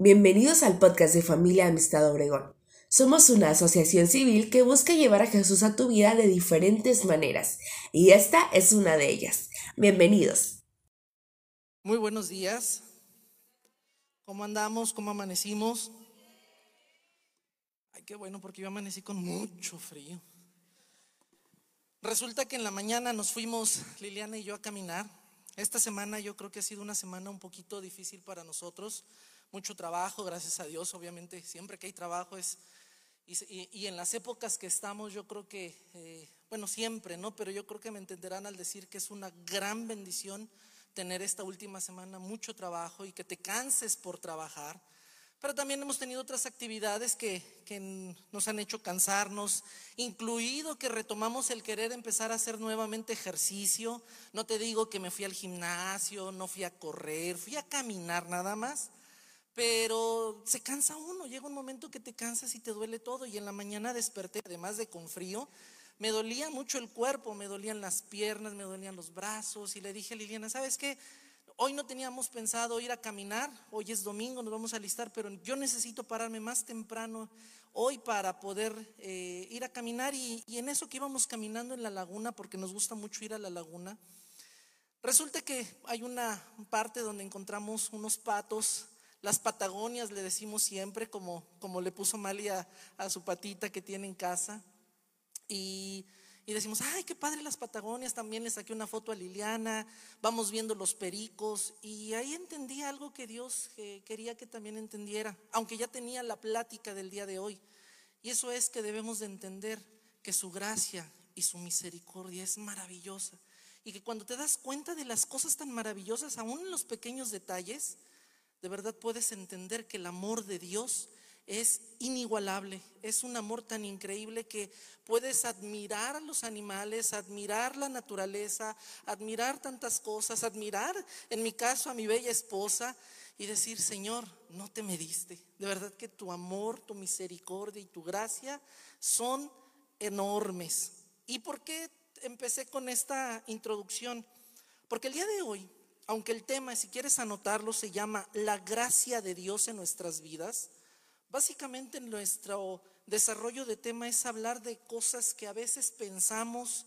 Bienvenidos al podcast de Familia Amistad Obregón. Somos una asociación civil que busca llevar a Jesús a tu vida de diferentes maneras, y esta es una de ellas. Bienvenidos. Muy buenos días. ¿Cómo andamos? ¿Cómo amanecimos? Ay, qué bueno, porque yo amanecí con mucho frío. Resulta que en la mañana nos fuimos Liliana y yo a caminar. Esta semana yo creo que ha sido una semana un poquito difícil para nosotros mucho trabajo, gracias a Dios, obviamente siempre que hay trabajo es, y, en las épocas que estamos yo creo que, eh, bueno, siempre, ¿no? Pero yo creo que me entenderán al decir que es una gran bendición tener esta última semana mucho trabajo y que te canses por trabajar. Pero también hemos tenido otras actividades que, que, nos han hecho cansarnos, incluido que retomamos el querer empezar a hacer nuevamente ejercicio. No te digo que me fui al gimnasio, no fui a correr, fui a caminar nada más. Pero se cansa uno, llega un momento que te cansas y te duele todo. Y en la mañana desperté, además de con frío, me dolía mucho el cuerpo, me dolían las piernas, me dolían los brazos. Y le dije a Liliana, ¿sabes qué? Hoy no teníamos pensado ir a caminar, hoy es domingo, nos vamos a alistar, pero yo necesito pararme más temprano hoy para poder eh, ir a caminar. Y en eso que íbamos caminando en la laguna, porque nos gusta mucho ir a la laguna, resulta que hay una parte donde encontramos unos patos las Patagonias le decimos siempre, como, como le puso Malia a su patita que tiene en casa. Y, decimos, ay, qué padre las Patagonias. También le saqué una foto a Liliana. Vamos viendo los pericos. Y ahí entendí algo que Dios quería que también entendiera, aunque ya tenía la plática del día de hoy. Y eso es que debemos de entender que su gracia y su misericordia es maravillosa. Y que cuando te das cuenta de las cosas tan maravillosas, aún en los pequeños detalles, de verdad puedes entender que el amor de Dios es inigualable, es un amor tan increíble que puedes admirar a los animales, admirar la naturaleza, admirar tantas cosas, admirar, en mi caso, a mi bella esposa y decir, Señor, no te mediste. De verdad que tu amor, tu misericordia y tu gracia son enormes. ¿Y por qué empecé con esta introducción? Porque el día de hoy aunque el tema, si quieres anotarlo, se llama la gracia de Dios en nuestras vidas, básicamente nuestro desarrollo de tema es hablar de cosas que a veces pensamos,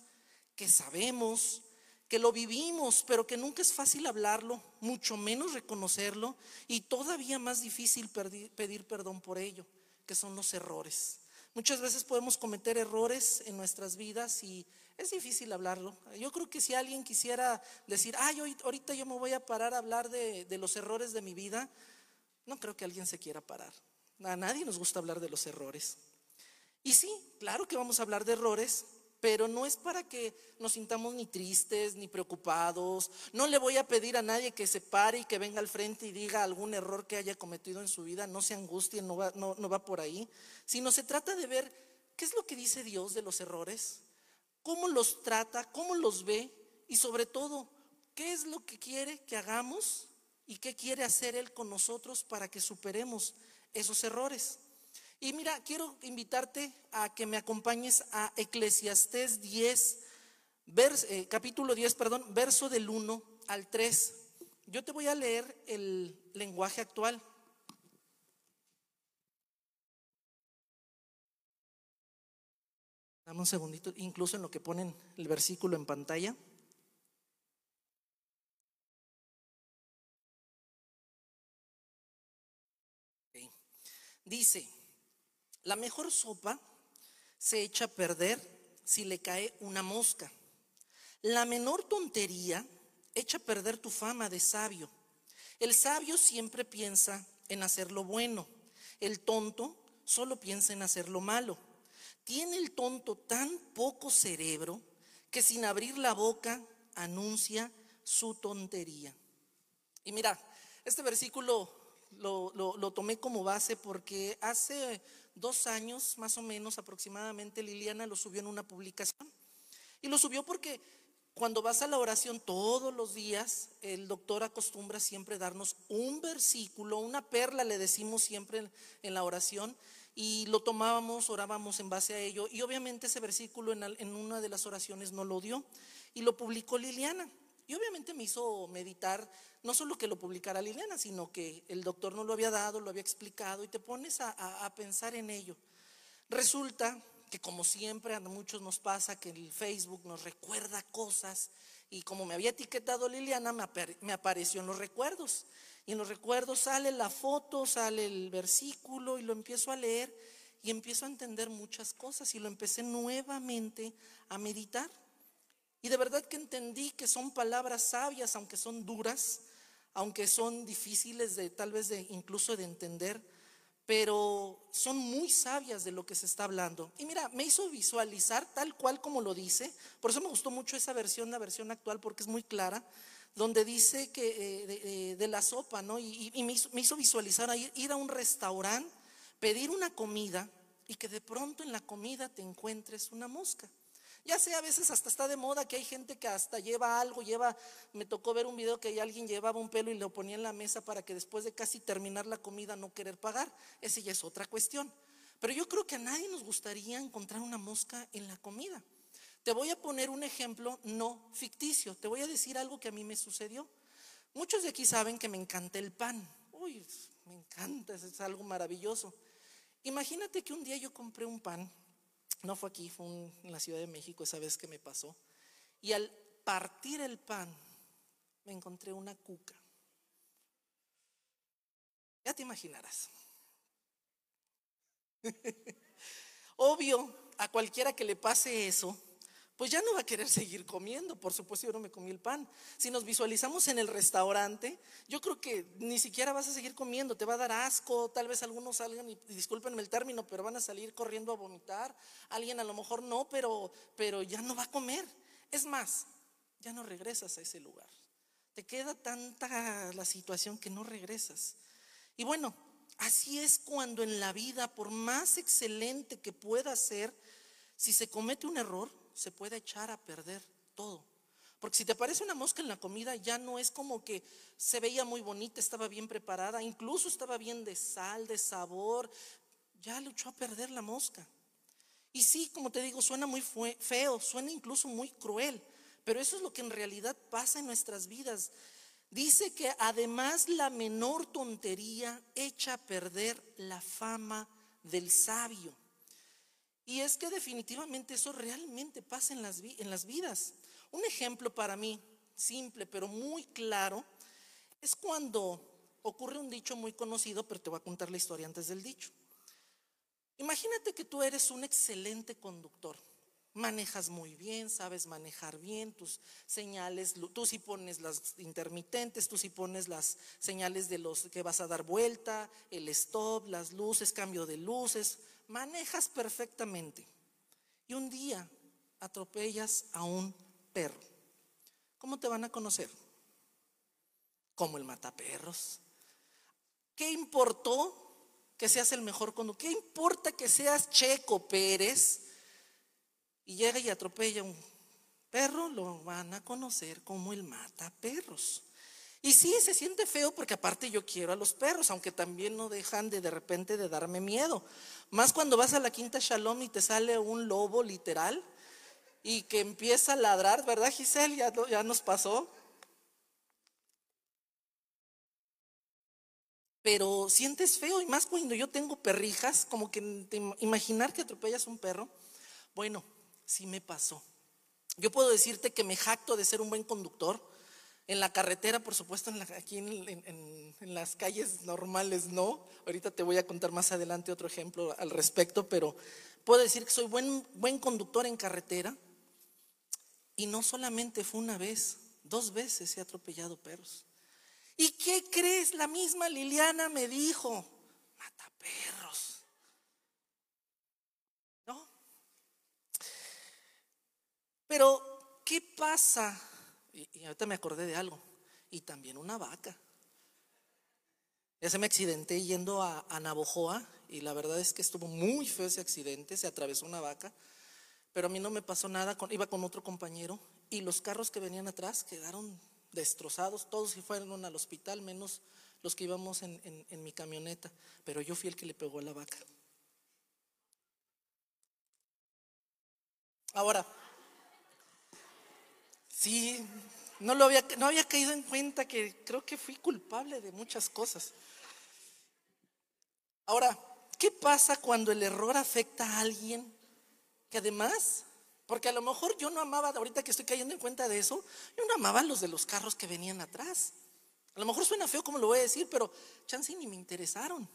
que sabemos, que lo vivimos, pero que nunca es fácil hablarlo, mucho menos reconocerlo y todavía más difícil pedir perdón por ello, que son los errores. Muchas veces podemos cometer errores en nuestras vidas y es difícil hablarlo. Yo creo que si alguien quisiera decir, ay, ahorita yo me voy a parar a hablar de, los errores de mi vida, no creo que alguien se quiera parar. A nadie nos gusta hablar de los errores. Y sí, claro que vamos a hablar de errores, pero no es para que nos sintamos ni tristes ni preocupados. No le voy a pedir a nadie que se pare y que venga al frente y diga algún error que haya cometido en su vida. No se angustien, no va por ahí. Sino se trata de ver qué es lo que dice Dios de los errores cómo los trata, cómo los ve y sobre todo, qué es lo que quiere que hagamos y qué quiere hacer Él con nosotros para que superemos esos errores. Y mira, quiero invitarte a que me acompañes a Eclesiastés 10, eh, capítulo 10, perdón, verso del 1 al 3. Yo te voy a leer el lenguaje actual. Dame un segundito, incluso en lo que ponen el versículo en pantalla. Dice, la mejor sopa se echa a perder si le cae una mosca. La menor tontería echa a perder tu fama de sabio. El sabio siempre piensa en hacer lo bueno. El tonto solo piensa en hacer lo malo. Tiene el tonto tan poco cerebro que sin abrir la boca anuncia su tontería. Y mira, este versículo lo, tomé como base porque hace dos años, más o menos aproximadamente, Liliana lo subió en una publicación. Y lo subió porque cuando vas a la oración todos los días, el doctor acostumbra siempre darnos un versículo, una perla, le decimos siempre en la oración, y lo tomábamos, orábamos en base a ello. Y obviamente ese versículo en, una de las oraciones no lo dio y lo publicó Liliana. Y obviamente me hizo meditar, no solo que lo publicara Liliana, sino que el doctor no lo había dado, lo había explicado y te pones a, pensar en ello. Resulta que como siempre a muchos nos pasa que el Facebook nos recuerda cosas y como me había etiquetado Liliana, me, me apareció en los recuerdos. Y en los recuerdos sale la foto, sale el versículo y lo empiezo a leer y empiezo a entender muchas cosas y lo empecé nuevamente a meditar. Y de verdad que entendí que son palabras sabias, aunque son duras, aunque son difíciles de tal vez de incluso de entender, pero son muy sabias de lo que se está hablando. Y mira, me hizo visualizar tal cual como lo dice, por eso me gustó mucho esa versión, la versión actual, porque es muy clara, donde dice que eh, de, la sopa, ¿no? Y, me, hizo, visualizar ir a un restaurante, pedir una comida y que de pronto en la comida te encuentres una mosca. Ya sé, a veces hasta está de moda que hay gente que hasta lleva algo, lleva, me tocó ver un video que alguien llevaba un pelo y lo ponía en la mesa para que después de casi terminar la comida no querer pagar. Ese ya es otra cuestión. Pero yo creo que a nadie nos gustaría encontrar una mosca en la comida. Te voy a poner un ejemplo no ficticio. Te voy a decir algo que a mí me sucedió. Muchos de aquí saben que me encanta el pan. Uy, me encanta, es algo maravilloso. Imagínate que un día yo compré un pan no fue aquí, fue en la Ciudad de México esa vez que me pasó. Y al partir el pan, me encontré una cuca. Ya te imaginarás. Obvio, a cualquiera que le pase eso, pues ya no va a querer seguir comiendo. Por supuesto, yo no me comí el pan. Si nos visualizamos en el restaurante, yo creo que ni siquiera vas a seguir comiendo, te va a dar asco, tal vez algunos salgan, y discúlpenme el término, pero van a salir corriendo a vomitar. Alguien a lo mejor no, pero, pero ya no va a comer. Es más, ya no regresas a ese lugar. Te queda tanta la situación que no regresas. Y bueno, así es cuando en la vida, por más excelente que pueda ser, si se comete un error, se puede echar a perder todo. Porque si te aparece una mosca en la comida, ya no es como que se veía muy bonita, estaba bien preparada, incluso estaba bien de sal, de sabor, ya le echó a perder la mosca. Y sí, como te digo, suena muy feo, suena incluso muy cruel, pero eso es lo que en realidad pasa en nuestras vidas. Dice que además la menor tontería echa a perder la fama del sabio. Y es que definitivamente eso realmente pasa en las, en las vidas. Un ejemplo para mí, simple pero muy claro, es cuando ocurre un dicho muy conocido, pero te voy a contar la historia antes del dicho. Imagínate que tú eres un excelente conductor. Manejas muy bien, sabes manejar bien tus señales, tú sí pones las intermitentes, tú sí pones las señales de los que vas a dar vuelta, el stop, las luces, cambio de luces, manejas perfectamente y un día atropellas a un perro, ¿cómo te van a conocer? Como el mataperros. ¿Qué importó que seas el mejor conductor? ¿Qué importa que seas Checo Pérez y llega y atropella a un perro? Lo van a conocer como el mataperros. Y sí, se siente feo porque aparte yo quiero a los perros, aunque también no dejan de de repente de darme miedo. Más cuando vas a la quinta Shalom y te sale un lobo literal y que empieza a ladrar, ¿verdad Giselle? Ya, ya nos pasó. Pero sientes feo y más cuando yo tengo perrijas, como que imaginar que atropellas un perro. Bueno, sí me pasó. Yo puedo decirte que me jacto de ser un buen conductor en la carretera, por supuesto, aquí en, las calles normales no. Ahorita te voy a contar más adelante otro ejemplo al respecto, pero puedo decir que soy buen, buen conductor en carretera. Y no solamente fue una vez, dos veces he atropellado perros. ¿Y qué crees? La misma Liliana me dijo, mata perros. ¿No? Pero, ¿qué pasa y, ahorita me acordé de algo. Y también una vaca. Ya me accidenté yendo a, a Navojoa y la verdad es que estuvo muy feo ese accidente, se atravesó una vaca, pero a mí no me pasó nada, iba con otro compañero y los carros que venían atrás quedaron destrozados, todos se fueron al hospital, menos los que íbamos en, en mi camioneta, pero yo fui el que le pegó a la vaca. Ahora, Sí, no, lo había, no había caído en cuenta que creo que fui culpable de muchas cosas. Ahora, ¿qué pasa cuando el error afecta a alguien que además, porque a lo mejor yo no amaba, ahorita que estoy cayendo en cuenta de eso, yo no amaba los de los carros que venían atrás. A lo mejor suena feo como lo voy a decir, pero chance ni me interesaron.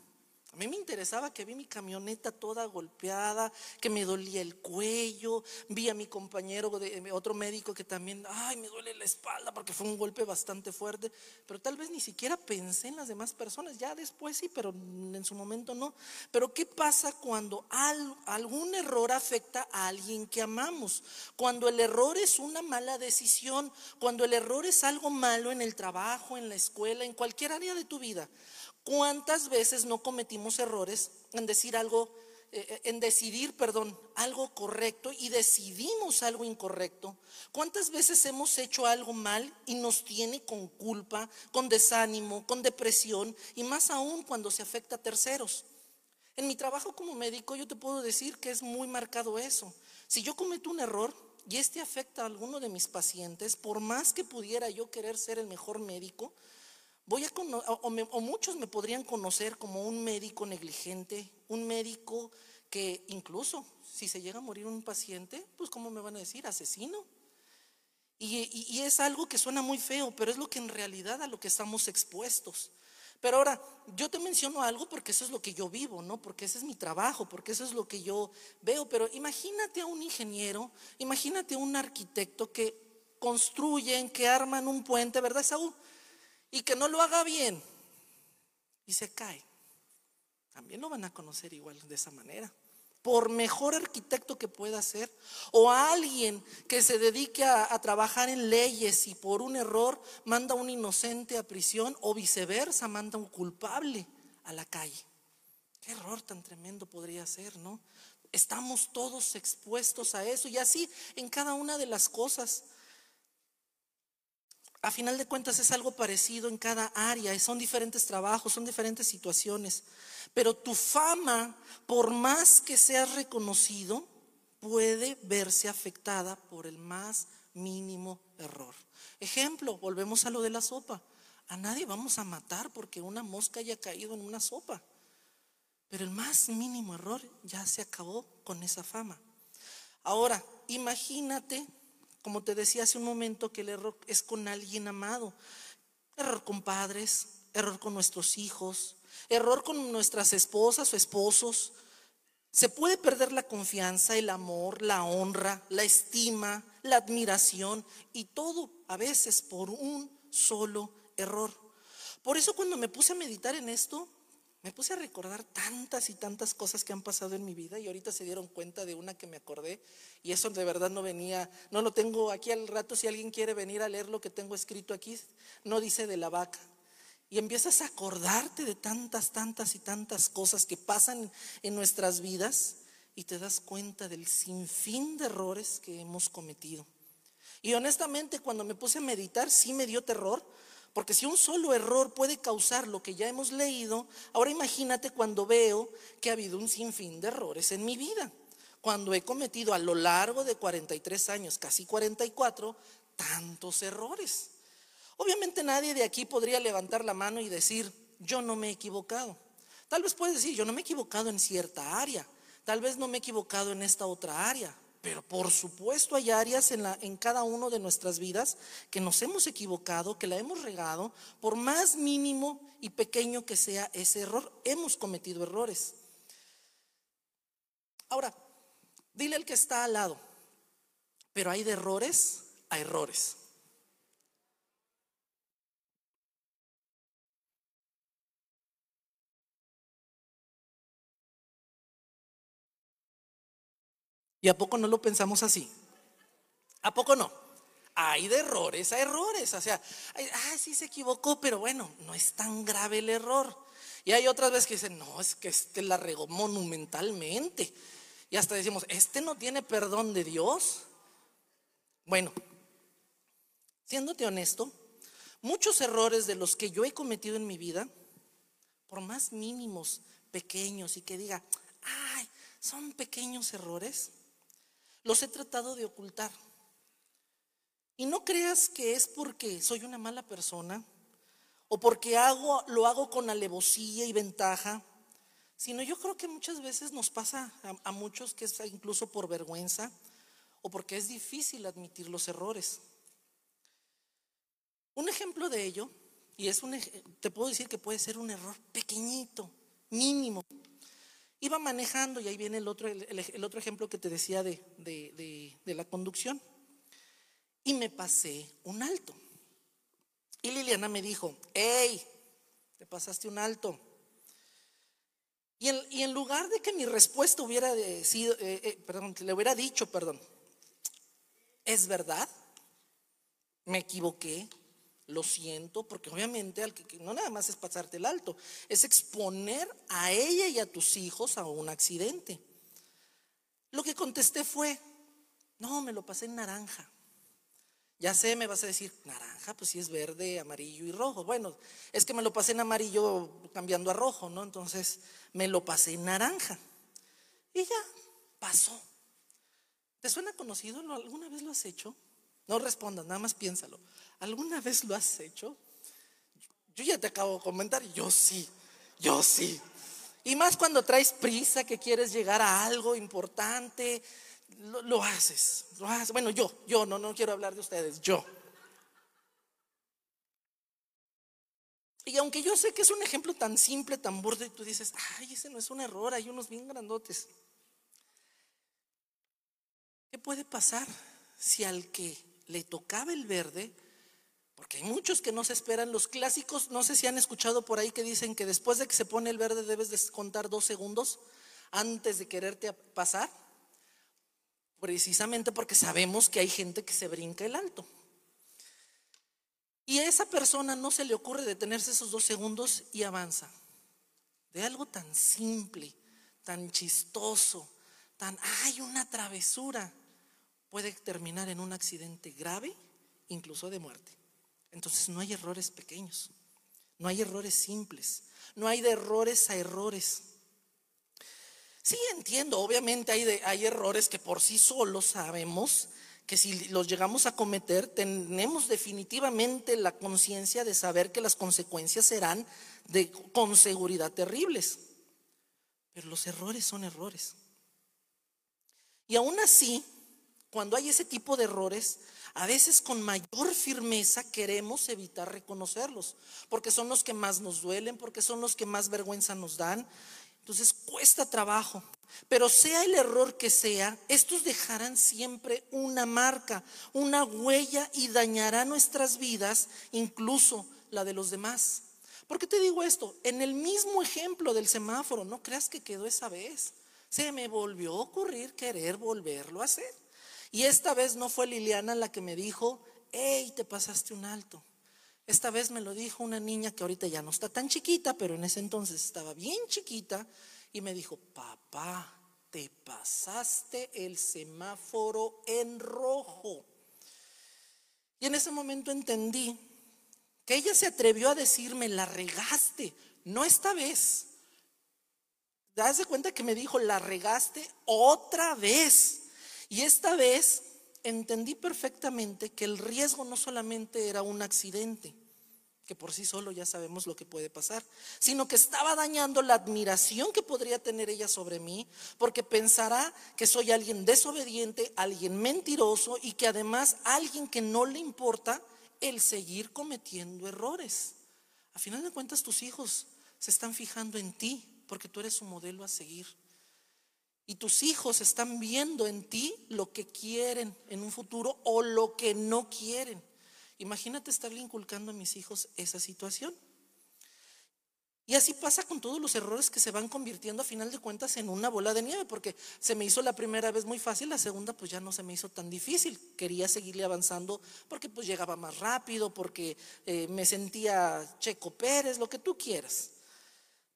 A mí me interesaba que vi mi camioneta toda golpeada, que me dolía el cuello, vi a mi compañero, de, otro médico que también, ay, me duele la espalda porque fue un golpe bastante fuerte, pero tal vez ni siquiera pensé en las demás personas, ya después sí, pero en su momento no. Pero ¿qué pasa cuando algún error afecta a alguien que amamos? Cuando el error es una mala decisión, cuando el error es algo malo en el trabajo, en la escuela, en cualquier área de tu vida. ¿Cuántas veces no cometimos errores en decir algo, eh, eh, en decidir, perdón, algo correcto y decidimos algo incorrecto? ¿Cuántas veces hemos hecho algo mal y nos tiene con culpa, con desánimo, con depresión y más aún cuando se afecta a terceros? En mi trabajo como médico yo te puedo decir que es muy marcado eso. Si yo cometo un error y este afecta a alguno de mis pacientes, por más que pudiera yo querer ser el mejor médico, Voy a o, muchos me podrían conocer como un médico negligente, un médico que incluso si se llega a morir un paciente, pues ¿cómo me van a decir? Asesino. Y, es algo que suena muy feo, pero es lo que en realidad a lo que estamos expuestos. Pero ahora, yo te menciono algo porque eso es lo que yo vivo, ¿no? Porque ese es mi trabajo, porque eso es lo que yo veo. Pero imagínate a un ingeniero, imagínate a un arquitecto que construyen, que arman un puente, ¿verdad, Saúl? Y que no lo haga bien y se cae, también lo van a conocer igual de esa manera. Por mejor arquitecto que pueda ser, o a alguien que se dedique a, a trabajar en leyes y por un error manda a un inocente a prisión, o viceversa, manda a un culpable a la calle. Qué error tan tremendo podría ser, ¿no? Estamos todos expuestos a eso y así en cada una de las cosas. A final de cuentas es algo parecido en cada área, son diferentes trabajos, son diferentes situaciones, pero tu fama, por más que seas reconocido, puede verse afectada por el más mínimo error. Ejemplo, volvemos a lo de la sopa. A nadie vamos a matar porque una mosca haya caído en una sopa. Pero el más mínimo error ya se acabó con esa fama. Ahora, imagínate como te decía hace un momento, que el error es con alguien amado. Error con padres, error con nuestros hijos, error con nuestras esposas o esposos. Se puede perder la confianza, el amor, la honra, la estima, la admiración y todo a veces por un solo error. Por eso cuando me puse a meditar en esto, me puse a recordar tantas y tantas cosas que han pasado en mi vida y ahorita se dieron cuenta de una que me acordé y eso de verdad no venía, no lo tengo aquí al rato, si alguien quiere venir a leer lo que tengo escrito aquí, no dice de la vaca. Y empiezas a acordarte de tantas, tantas y tantas cosas que pasan en nuestras vidas y te das cuenta del sinfín de errores que hemos cometido. Y honestamente cuando me puse a meditar sí me dio terror porque si un solo error puede causar lo que ya hemos leído, ahora imagínate cuando veo que ha habido un sinfín de errores en mi vida. Cuando he cometido a lo largo de 43 años, casi 44, tantos errores. Obviamente nadie de aquí podría levantar la mano y decir, yo no me he equivocado. Tal vez puedes decir, yo no me he equivocado en cierta área. Tal vez no me he equivocado en esta otra área. Pero por supuesto hay áreas en, la, en cada uno de nuestras vidas que nos hemos equivocado, que la hemos regado, por más mínimo y pequeño que sea ese error, hemos cometido errores. Ahora, dile al que está al lado, pero hay de errores a errores. ¿Y a poco no lo pensamos así? ¿A poco no? Hay de errores a errores. O sea, ah, sí se equivocó, pero bueno, no es tan grave el error. Y hay otras veces que dicen, no, es que este la regó monumentalmente. Y hasta decimos, este no tiene perdón de Dios. Bueno, siéndote honesto, muchos errores de los que yo he cometido en mi vida, por más mínimos, pequeños y que diga, ay, son pequeños errores, los he tratado de ocultar. Y no creas que es porque soy una mala persona o porque hago, lo hago con alevosía y ventaja, sino yo creo que muchas veces nos pasa a, muchos que es incluso por vergüenza o porque es difícil admitir los errores. Un ejemplo de ello, y es un, te puedo decir que puede ser un error pequeñito, mínimo. Iba manejando y ahí viene el otro, el, otro ejemplo que te decía de, de la conducción. Y me pasé un alto. Y Liliana me dijo, hey, te pasaste un alto. Y en, lugar de que mi respuesta hubiera sido, eh, eh, perdón, le hubiera dicho, perdón, es verdad, me equivoqué, lo siento, porque obviamente al que, no nada más es pasarte el alto, es exponer a ella y a tus hijos a un accidente. Lo que contesté fue, no, me lo pasé en naranja. Ya sé, me vas a decir, naranja, pues si es verde, amarillo y rojo. Bueno, es que me lo pasé en amarillo cambiando a rojo, ¿no? Entonces me lo pasé en naranja. Y ya, pasó. ¿Te suena conocido? ¿Alguna vez lo has hecho? No respondas, nada más piénsalo. ¿Alguna vez lo has hecho? Yo ya te acabo de comentar, yo sí, yo sí. Y más cuando traes prisa, que quieres llegar a algo importante, lo, haces, lo haces. Bueno, yo, yo, no, no quiero hablar de ustedes, yo. Y aunque yo sé que es un ejemplo tan simple, tan borde, tú dices, ay, ese no es un error, hay unos bien grandotes. ¿Qué puede pasar si al que le tocaba el verde, porque hay muchos que no se esperan, los clásicos, no sé si han escuchado por ahí que dicen que después de que se pone el verde debes descontar dos segundos antes de quererte pasar, precisamente porque sabemos que hay gente que se brinca el alto. Y a esa persona no se le ocurre detenerse esos dos segundos y avanza. De algo tan simple, tan chistoso, tan, hay una travesura puede terminar en un accidente grave, incluso de muerte. Entonces no hay errores pequeños, no hay errores simples, no hay de errores a errores. Sí, entiendo, obviamente hay, hay errores que por sí solos sabemos que si los llegamos a cometer, tenemos definitivamente la conciencia de saber que las consecuencias serán de, con seguridad terribles. Pero los errores son errores. Y aún así, cuando hay ese tipo de errores, a veces con mayor firmeza queremos evitar reconocerlos, porque son los que más nos duelen, porque son los que más vergüenza nos dan. Entonces cuesta trabajo. Pero sea el error que sea, estos dejarán siempre una marca, una huella y dañarán nuestras vidas, incluso la de los demás. ¿Por qué te digo esto? En el mismo ejemplo del semáforo, no creas que quedó esa vez. Se me volvió a ocurrir querer volverlo a hacer. Y esta vez no fue Liliana la que me dijo, hey, te pasaste un alto. Esta vez me lo dijo una niña que ahorita ya no está tan chiquita, pero en ese entonces estaba bien chiquita y me dijo, papá, te pasaste el semáforo en rojo. Y en ese momento entendí que ella se atrevió a decirme, la regaste, no esta vez. ¿Te das cuenta que me dijo, la regaste otra vez? Y esta vez entendí perfectamente que el riesgo no solamente era un accidente, que por sí solo ya sabemos lo que puede pasar, sino que estaba dañando la admiración que podría tener ella sobre mí, porque pensará que soy alguien desobediente, alguien mentiroso y que además alguien que no le importa el seguir cometiendo errores. A final de cuentas tus hijos se están fijando en ti porque tú eres su modelo a seguir. Y tus hijos están viendo en ti lo que quieren en un futuro o lo que no quieren. Imagínate estarle inculcando a mis hijos esa situación. Y así pasa con todos los errores que se van convirtiendo a final de cuentas en una bola de nieve, porque se me hizo la primera vez muy fácil, la segunda pues ya no se me hizo tan difícil. Quería seguirle avanzando porque pues llegaba más rápido, porque eh, me sentía Checo Pérez, lo que tú quieras.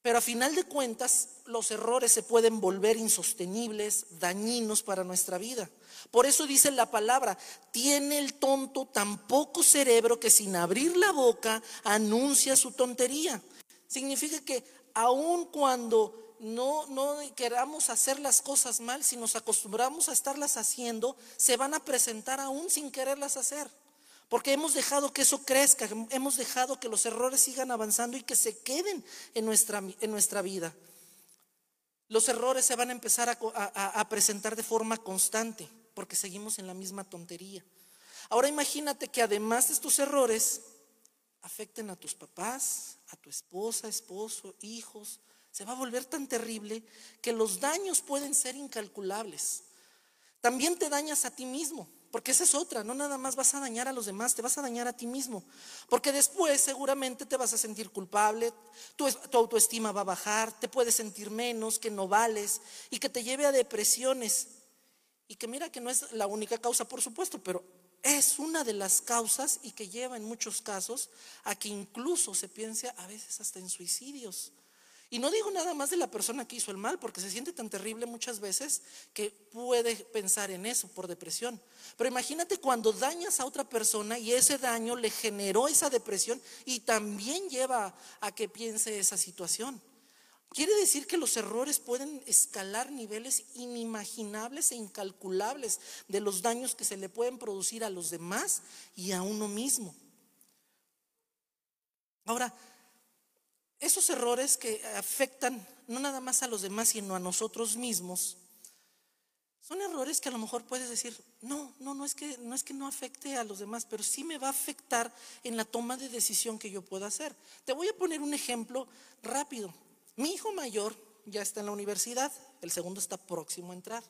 Pero a final de cuentas, los errores se pueden volver insostenibles, dañinos para nuestra vida. Por eso dice la palabra, tiene el tonto tan poco cerebro que sin abrir la boca anuncia su tontería. Significa que aun cuando no, no queramos hacer las cosas mal, si nos acostumbramos a estarlas haciendo, se van a presentar aún sin quererlas hacer. Porque hemos dejado que eso crezca, hemos dejado que los errores sigan avanzando y que se queden en nuestra, en nuestra vida. Los errores se van a empezar a, presentar de forma constante porque seguimos en la misma tontería. Ahora imagínate que además de estos errores afecten a tus papás, a tu esposa, esposo, hijos. Se va a volver tan terrible que los daños pueden ser incalculables. También te dañas a ti mismo. Porque esa es otra, no nada más vas a dañar a los demás, te vas a dañar a ti mismo. Porque después seguramente te vas a sentir culpable, tu, autoestima va a bajar, te puedes sentir menos, que no vales y que te lleve a depresiones. Y que mira que no es la única causa, por supuesto, pero es una de las causas y que lleva en muchos casos a que incluso se piense a veces hasta en suicidios. Y no digo nada más de la persona que hizo el mal, porque se siente tan terrible muchas veces que puede pensar en eso por depresión. Pero imagínate cuando dañas a otra persona y ese daño le generó esa depresión y también lleva a que piense esa situación. Quiere decir que los errores pueden escalar niveles inimaginables e incalculables de los daños que se le pueden producir a los demás y a uno mismo. Ahora, esos errores que afectan no nada más a los demás, sino a nosotros mismos, son errores que a lo mejor puedes decir, no, no, no es que no es que no afecte a los demás, pero sí me va a afectar en la toma de decisión que yo pueda hacer. Te voy a poner un ejemplo rápido. Mi hijo mayor ya está en la universidad, el segundo está próximo a entrar.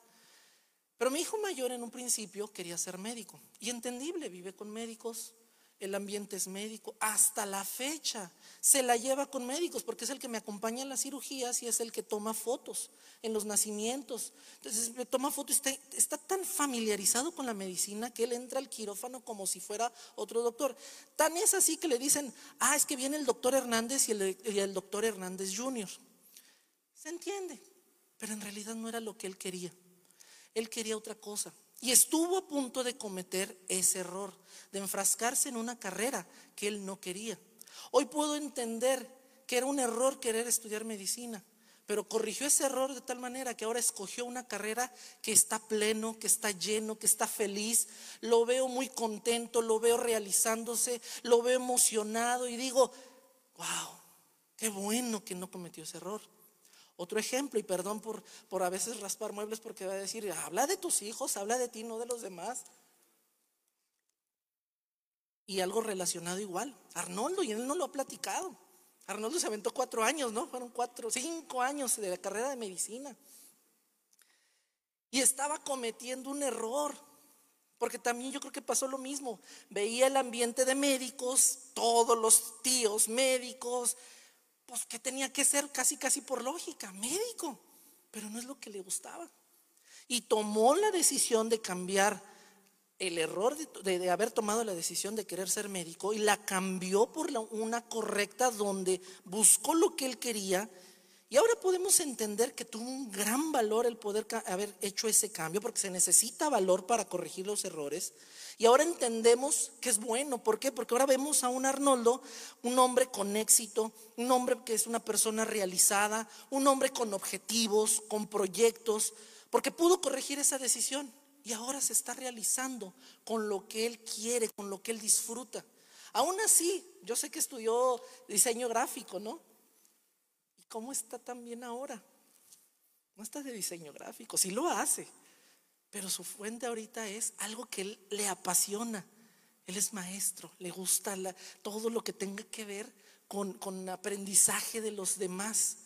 Pero mi hijo mayor en un principio quería ser médico y entendible, vive con médicos, el ambiente es médico, hasta la fecha se la lleva con médicos porque es el que me acompaña en las cirugías y es el que toma fotos en los nacimientos. Entonces toma fotos, está, está tan familiarizado con la medicina que él entra al quirófano como si fuera otro doctor. Tan es así que le dicen, ah, es que viene el doctor Hernández y el, y el doctor Hernández Jr. Se entiende, pero en realidad no era lo que él quería. Él quería otra cosa. Y estuvo a punto de cometer ese error, de enfrascarse en una carrera que él no quería. Hoy puedo entender que era un error querer estudiar medicina, pero corrigió ese error de tal manera que ahora escogió una carrera que está pleno, que está lleno, que está feliz. Lo veo muy contento, lo veo realizándose, lo veo emocionado y digo, wow, qué bueno que no cometió ese error. Otro ejemplo, y perdón por, por a veces raspar muebles porque va a decir, habla de tus hijos, habla de ti, no de los demás. Y algo relacionado igual, Arnoldo, y él no lo ha platicado. Arnoldo se aventó cuatro años, ¿no? Fueron cuatro, cinco años de la carrera de medicina. Y estaba cometiendo un error, porque también yo creo que pasó lo mismo. Veía el ambiente de médicos, todos los tíos médicos, pues que tenía que ser casi, casi por lógica, médico, pero no es lo que le gustaba. Y tomó la decisión de cambiar el error de, haber tomado la decisión de querer ser médico y la cambió por una correcta donde buscó lo que él quería y ahora podemos entender que tuvo un gran valor el poder haber hecho ese cambio, porque se necesita valor para corregir los errores. Y ahora entendemos que es bueno. ¿Por qué? Porque ahora vemos a un Arnoldo, un hombre con éxito, un hombre que es una persona realizada, un hombre con objetivos, con proyectos, porque pudo corregir esa decisión. Y ahora se está realizando con lo que él quiere, con lo que él disfruta. Aún así, yo sé que estudió diseño gráfico, ¿no? ¿Cómo está también ahora? No está de diseño gráfico, sí lo hace, pero su fuente ahorita es algo que él le apasiona. Él es maestro, le gusta todo lo que tenga que ver con, con aprendizaje de los demás.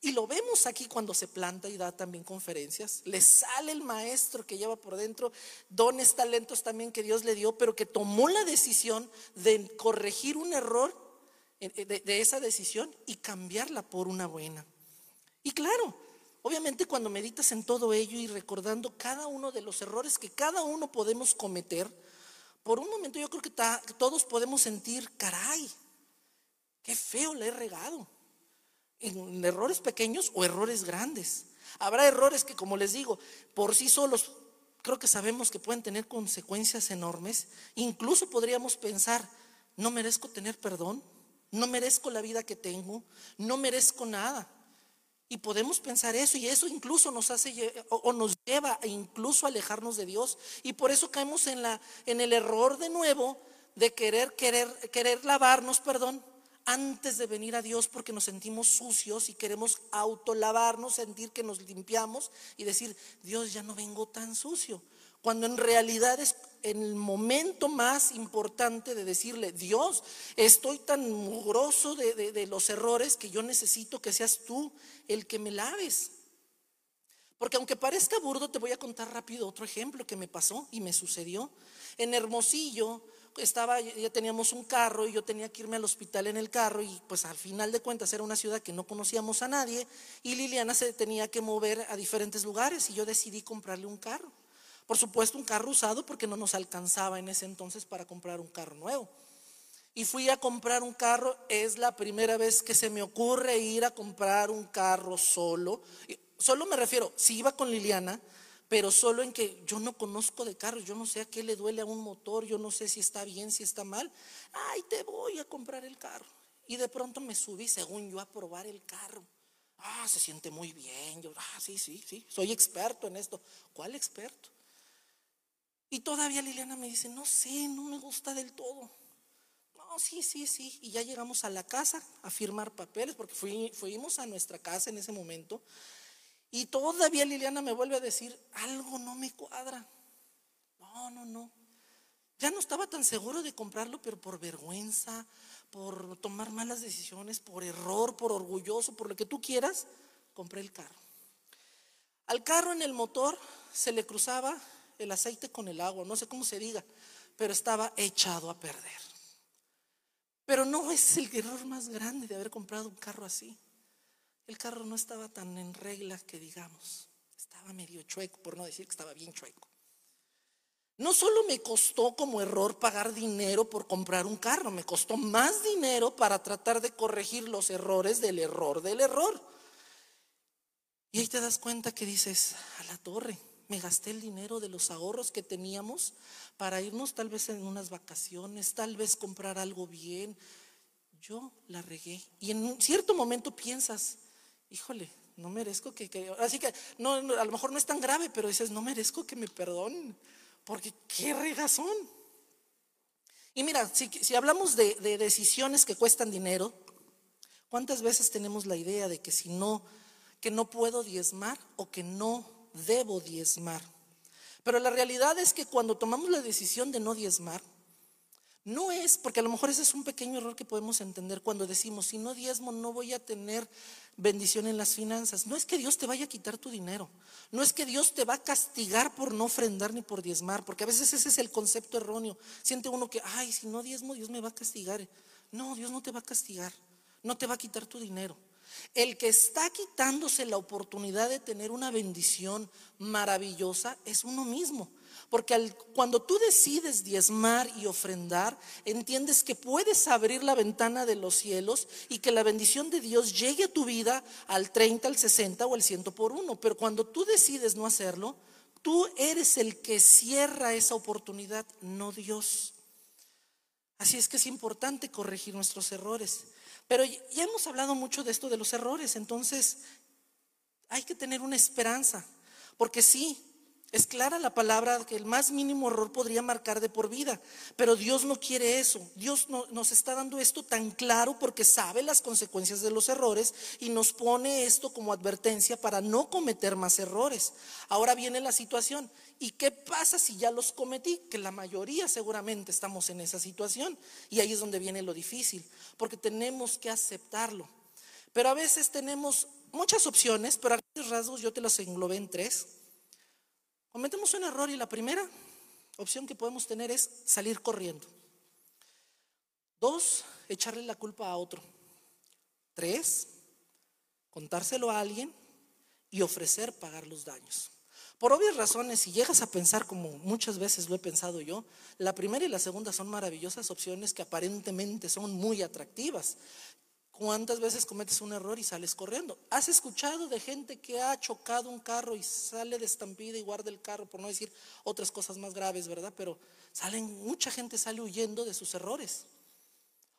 Y lo vemos aquí cuando se planta y da también conferencias. Le sale el maestro que lleva por dentro dones, talentos también que Dios le dio, pero que tomó la decisión de corregir un error de, esa decisión y cambiarla por una buena. Y claro, obviamente cuando meditas en todo ello y recordando cada uno de los errores que cada uno podemos cometer, por un momento yo creo que todos podemos sentir, caray, qué feo le he regado. En errores pequeños o errores grandes. Habrá errores que, como les digo, por sí solos creo que sabemos que pueden tener consecuencias enormes. Incluso podríamos pensar, ¿no merezco tener perdón? No merezco la vida que tengo, no merezco nada. Y podemos pensar eso y eso incluso nos hace o, nos lleva a incluso alejarnos de Dios. Y por eso caemos en, la, en el error de nuevo de querer, querer, querer lavarnos, perdón, antes de venir a Dios porque nos sentimos sucios y queremos autolavarnos, sentir que nos limpiamos y decir, Dios, ya no vengo tan sucio. Cuando en realidad es el momento más importante de decirle, Dios, estoy tan mugroso de, los errores que yo necesito que seas tú el que me laves. Porque aunque parezca burdo, te voy a contar rápido otro ejemplo que me pasó y me sucedió. En Hermosillo, estaba, ya teníamos un carro y yo tenía que irme al hospital en el carro y pues al final de cuentas era una ciudad que no conocíamos a nadie y Liliana se tenía que mover a diferentes lugares y yo decidí comprarle un carro. Por supuesto un carro usado porque no nos alcanzaba en ese entonces para comprar un carro nuevo. Y fui a comprar un carro, es la primera vez que se me ocurre ir a comprar un carro solo. Solo me refiero, si iba con Liliana, pero solo en que yo no conozco de carros, yo no sé a qué le duele a un motor, yo no sé si está bien, si está mal. Ay, te voy a comprar el carro. Y de pronto me subí, según yo, a probar el carro. Ah, se siente muy bien. Yo, ah, sí, sí, sí, soy experto en esto. ¿Cuál experto? Y todavía Liliana me dice, no sé, no me gusta del todo. No, sí, sí, sí. Y ya llegamos a la casa a firmar papeles, porque fuimos a nuestra casa en ese momento. Y todavía Liliana me vuelve a decir, algo no me cuadra. No, no, no. Ya no estaba tan seguro de comprarlo, pero por vergüenza, por tomar malas decisiones, por error, por orgulloso, por lo que tú quieras, compré el carro. Al carro en el motor se le cruzaba el aceite con el agua, no sé cómo se diga, pero estaba echado a perder. Pero no es el error más grande de haber comprado un carro así. El carro no estaba tan en regla que digamos, estaba medio chueco, por no decir que estaba bien chueco. No solo me costó como error pagar dinero por comprar un carro, me costó más dinero para tratar de corregir los errores del error del error. Y ahí te das cuenta que dices, a la torre, me gasté el dinero de los ahorros que teníamos para irnos tal vez en unas vacaciones, tal vez comprar algo bien. Yo la regué. Y en un cierto momento piensas, híjole, no merezco que, así que no, a lo mejor no es tan grave, pero dices, no merezco que me perdonen, porque qué regazón. Y mira, si, hablamos de, de, decisiones que cuestan dinero, ¿cuántas veces tenemos la idea de que si no, que no puedo diezmar o que no debo diezmar? Pero la realidad es que cuando tomamos la decisión de no diezmar, no es, porque a lo mejor ese es un pequeño error que podemos entender cuando decimos, si no diezmo no voy a tener bendición en las finanzas. No es que Dios te vaya a quitar tu dinero, no es que Dios te va a castigar por no ofrendar ni por diezmar, porque a veces ese es el concepto erróneo. Siente uno que, ay, si no diezmo Dios me va a castigar. No, Dios no te va a castigar, no te va a quitar tu dinero. El que está quitándose la oportunidad de tener una bendición maravillosa es uno mismo. Porque cuando tú decides diezmar y ofrendar, entiendes que puedes abrir la ventana de los cielos y que la bendición de Dios llegue a tu vida al 30, al 60 o al 100 por uno. Pero cuando tú decides no hacerlo, tú eres el que cierra esa oportunidad, no Dios. Así es que es importante corregir nuestros errores. Pero ya hemos hablado mucho de esto de los errores, entonces hay que tener una esperanza, porque sí, es clara la palabra que el más mínimo error podría marcar de por vida, pero Dios no quiere eso. Dios no, nos está dando esto tan claro porque sabe las consecuencias de los errores y nos pone esto como advertencia para no cometer más errores. Ahora viene la situación. ¿Y qué pasa si ya los cometí? Que la mayoría seguramente estamos en esa situación. Y ahí es donde viene lo difícil, porque tenemos que aceptarlo. Pero a veces tenemos muchas opciones, pero a grandes rasgos yo te las englobé en tres. Cometemos un error y la primera opción que podemos tener es salir corriendo. Dos, echarle la culpa a otro. Tres, contárselo a alguien y ofrecer pagar los daños. Por obvias razones, si llegas a pensar como muchas veces lo he pensado yo, la primera y la segunda son maravillosas opciones que aparentemente son muy atractivas, ¿Cuántas veces cometes un error y sales corriendo? ¿Has escuchado de gente que ha chocado un carro y sale de estampida y guarda el carro, por no decir otras cosas más graves, ¿verdad? Pero salen, mucha gente sale huyendo de sus errores.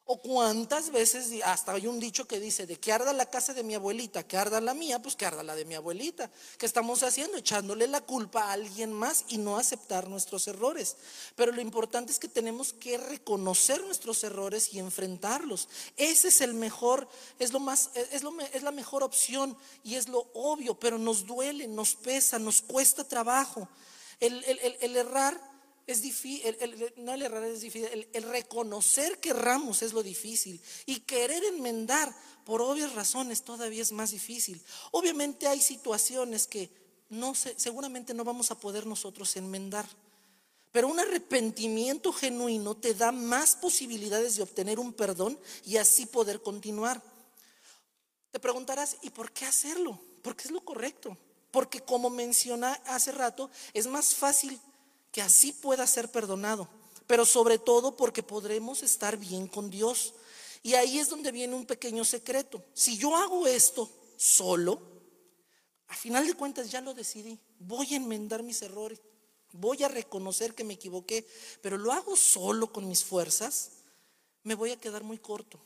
O cuántas veces, hasta hay un dicho que dice, de que arda la casa de mi abuelita, que arda la mía, pues que arda la de mi abuelita. ¿Qué estamos haciendo? Echándole la culpa a alguien más y no aceptar nuestros errores. Pero lo importante es que tenemos que reconocer nuestros errores y enfrentarlos. Ese es el mejor, es, lo más, es, lo, es la mejor opción y es lo obvio, pero nos duele, nos pesa, nos cuesta trabajo. El, el, el errar es difícil, no el errar es difícil, el, reconocer que erramos es lo difícil y querer enmendar por obvias razones todavía es más difícil. Obviamente hay situaciones que no seguramente no vamos a poder nosotros enmendar, pero un arrepentimiento genuino te da más posibilidades de obtener un perdón y así poder continuar. Te preguntarás, ¿y por qué hacerlo? Porque es lo correcto. Porque como mencioné hace rato, es más fácil que así pueda ser perdonado, pero sobre todo porque podremos estar bien con Dios. Y ahí es donde viene un pequeño secreto. Si yo hago esto solo, a final de cuentas ya lo decidí, voy a enmendar mis errores, voy a reconocer que me equivoqué, pero lo hago solo con mis fuerzas, me voy a quedar muy corto.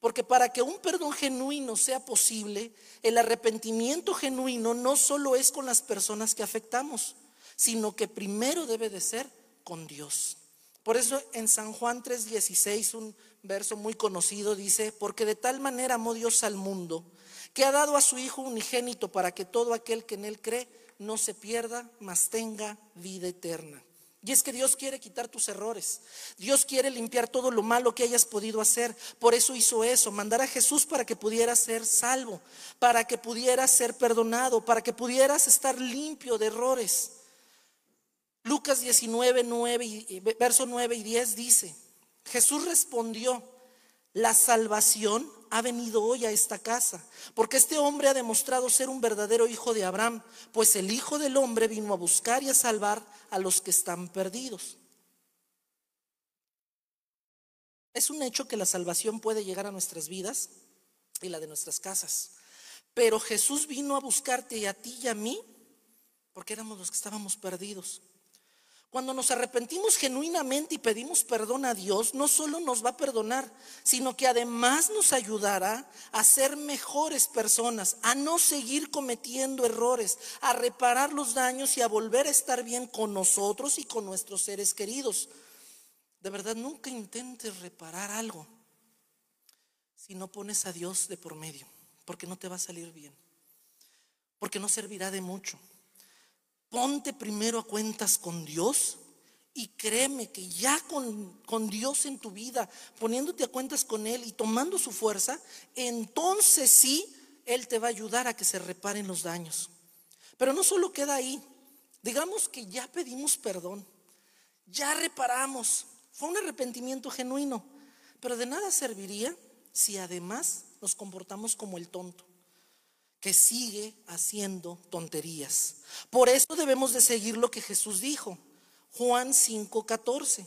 Porque para que un perdón genuino sea posible, el arrepentimiento genuino no solo es con las personas que afectamos, sino que primero debe de ser con Dios. Por eso en San Juan 3:16, un verso muy conocido, dice, porque de tal manera amó Dios al mundo, que ha dado a su Hijo unigénito para que todo aquel que en Él cree no se pierda, mas tenga vida eterna. Y es que Dios quiere quitar tus errores. Dios quiere limpiar todo lo malo que hayas podido hacer. Por eso hizo eso, mandar a Jesús para que pudieras ser salvo, para que pudieras ser perdonado, para que pudieras estar limpio de errores. Lucas 19, 9 y, verso 9 y 10 dice, Jesús respondió, la salvación ha venido hoy a esta casa, porque este hombre ha demostrado ser un verdadero hijo de Abraham, pues el Hijo del Hombre vino a buscar y a salvar a los que están perdidos. Es un hecho que la salvación puede llegar a nuestras vidas y la de nuestras casas, pero Jesús vino a buscarte a ti y a mí, porque éramos los que estábamos perdidos. Cuando nos arrepentimos genuinamente y pedimos perdón a Dios, no solo nos va a perdonar, sino que además nos ayudará a ser mejores personas, a no seguir cometiendo errores, a reparar los daños y a volver a estar bien con nosotros y con nuestros seres queridos. De verdad, nunca intentes reparar algo si no pones a Dios de por medio, porque no te va a salir bien, porque no servirá de mucho ponte primero a cuentas con Dios y créeme que ya con, con, Dios en tu vida, poniéndote a cuentas con Él y tomando su fuerza, entonces sí, Él te va a ayudar a que se reparen los daños. Pero no solo queda ahí, digamos que ya pedimos perdón, ya reparamos, fue un arrepentimiento genuino, pero de nada serviría si además nos comportamos como el tonto que sigue haciendo tonterías. Por eso debemos de seguir lo que Jesús dijo, Juan 5:14.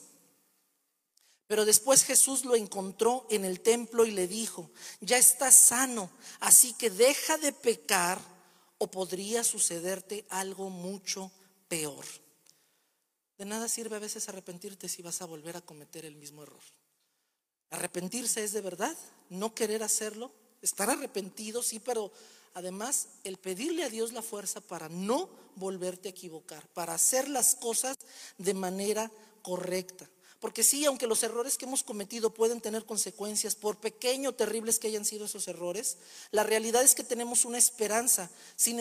Pero después Jesús lo encontró en el templo y le dijo, ya estás sano, así que deja de pecar o podría sucederte algo mucho peor. De nada sirve a veces arrepentirte si vas a volver a cometer el mismo error. Arrepentirse es de verdad, no querer hacerlo, estar arrepentido, sí, pero Además, el pedirle a Dios la fuerza para no volverte a equivocar, para hacer las cosas de manera correcta. Porque sí, aunque los errores que hemos cometido pueden tener consecuencias, por pequeño o terribles que hayan sido esos errores, la realidad es que tenemos una esperanza sin,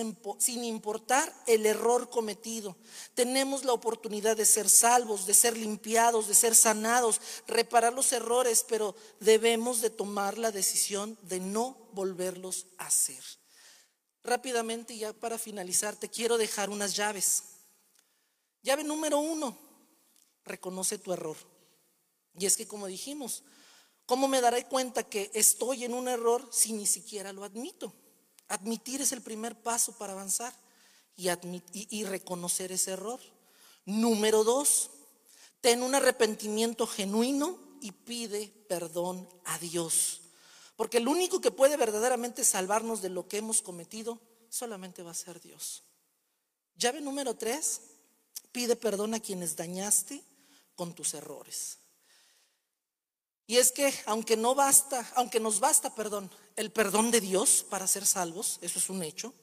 importar el error cometido. Tenemos la oportunidad de ser salvos, de ser limpiados, de ser sanados, reparar los errores, pero debemos de tomar la decisión de no volverlos a hacer. Rápidamente, ya para finalizar, te quiero dejar unas llaves. Llave número uno, reconoce tu error. Y es que como dijimos, ¿cómo me daré cuenta que estoy en un error si ni siquiera lo admito? Admitir es el primer paso para avanzar y, y reconocer ese error. Número dos, ten un arrepentimiento genuino y pide perdón a Dios. Porque el único que puede verdaderamente salvarnos de lo que hemos cometido solamente va a ser Dios. Llave número tres, pide perdón a quienes dañaste con tus errores. Y es que aunque no basta, aunque nos basta, perdón, el perdón de Dios para ser salvos, eso es un hecho,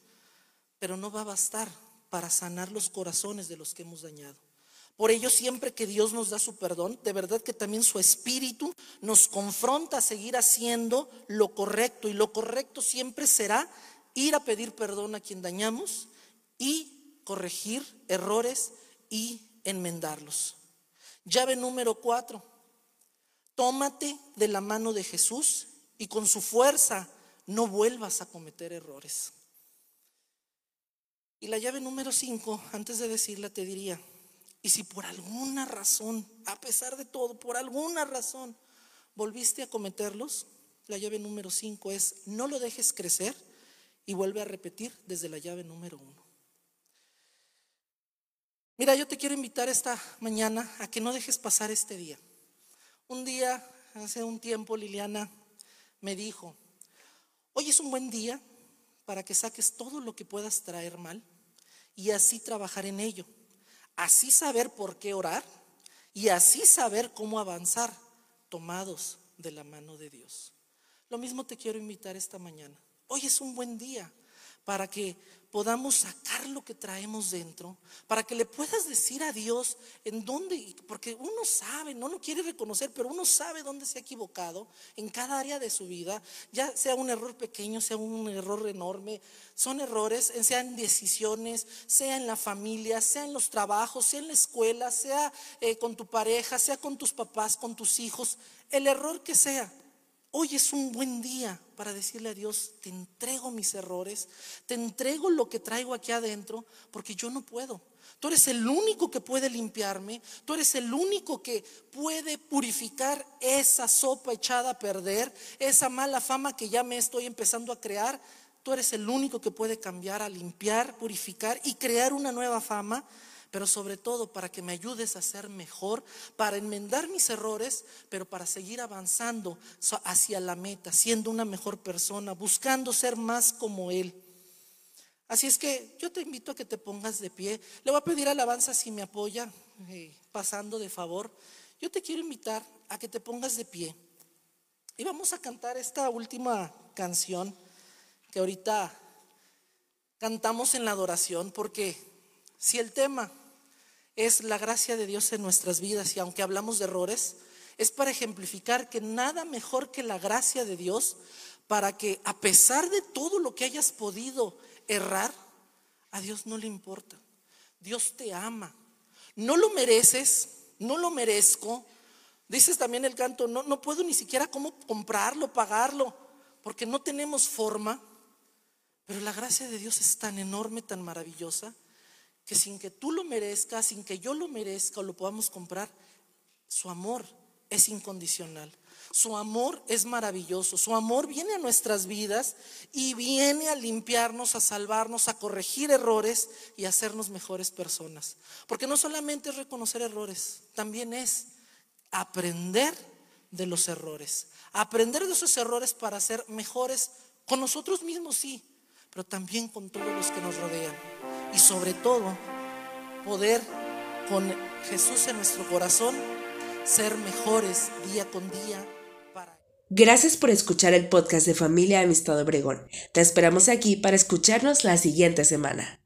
pero no va a bastar para sanar los corazones de los que hemos dañado. Por ello, siempre que Dios nos da su perdón, de verdad que también su espíritu nos confronta a seguir haciendo lo correcto. Y lo correcto siempre será ir a pedir perdón a quien dañamos y corregir errores y enmendarlos. Llave número cuatro. Tómate de la mano de Jesús y con su fuerza no vuelvas a cometer errores. Y la llave número cinco, antes de decirla, te diría, y si por alguna razón, a pesar de todo, por alguna razón, volviste a cometerlos, la llave número cinco es, no lo dejes crecer y vuelve a repetir desde la llave número uno. Mira, yo te quiero invitar esta mañana a que no dejes pasar este día. Un día, hace un tiempo, Liliana me dijo, hoy es un buen día para que saques todo lo que puedas traer mal y así trabajar en ello, así saber por qué orar y así saber cómo avanzar tomados de la mano de Dios. Lo mismo te quiero invitar esta mañana. Hoy es un buen día para que podamos sacar lo que traemos dentro, para que le puedas decir a Dios en dónde, porque uno sabe, no lo quiere reconocer, pero uno sabe dónde se ha equivocado en cada área de su vida, ya sea un error pequeño, sea un error enorme, son errores, sean decisiones, sea en la familia, sea en los trabajos, sea en la escuela, sea eh, con tu pareja, sea con tus papás, con tus hijos, el error que sea. Hoy es un buen día para decirle a Dios, te entrego mis errores, te entrego lo que traigo aquí adentro, porque yo no puedo. Tú eres el único que puede limpiarme, tú eres el único que puede purificar esa sopa echada a perder, esa mala fama que ya me estoy empezando a crear. Tú eres el único que puede cambiar, a limpiar, purificar y crear una nueva fama pero sobre todo para que me ayudes a ser mejor, para enmendar mis errores, pero para seguir avanzando hacia la meta, siendo una mejor persona, buscando ser más como Él. Así es que yo te invito a que te pongas de pie. Le voy a pedir alabanza si me apoya, eh, pasando de favor. Yo te quiero invitar a que te pongas de pie. Y vamos a cantar esta última canción que ahorita cantamos en la adoración, porque si el tema es la gracia de Dios en nuestras vidas y aunque hablamos de errores, es para ejemplificar que nada mejor que la gracia de Dios para que a pesar de todo lo que hayas podido errar, a Dios no le importa. Dios te ama. No lo mereces, no lo merezco. Dices también el canto, no, no puedo ni siquiera cómo comprarlo, pagarlo, porque no tenemos forma. Pero la gracia de Dios es tan enorme, tan maravillosa, que sin que tú lo merezcas, sin que yo lo merezca o lo podamos comprar, su amor es incondicional. Su amor es maravilloso. Su amor viene a nuestras vidas y viene a limpiarnos, a salvarnos, a corregir errores y a hacernos mejores personas. Porque no solamente es reconocer errores, también es aprender de los errores. Aprender de esos errores para ser mejores con nosotros mismos, sí, pero también con todos los que nos rodean y sobre todo poder con Jesús en nuestro corazón ser mejores día con día. Para... Gracias por escuchar el podcast de Familia Amistad Obregón. Te esperamos aquí para escucharnos la siguiente semana.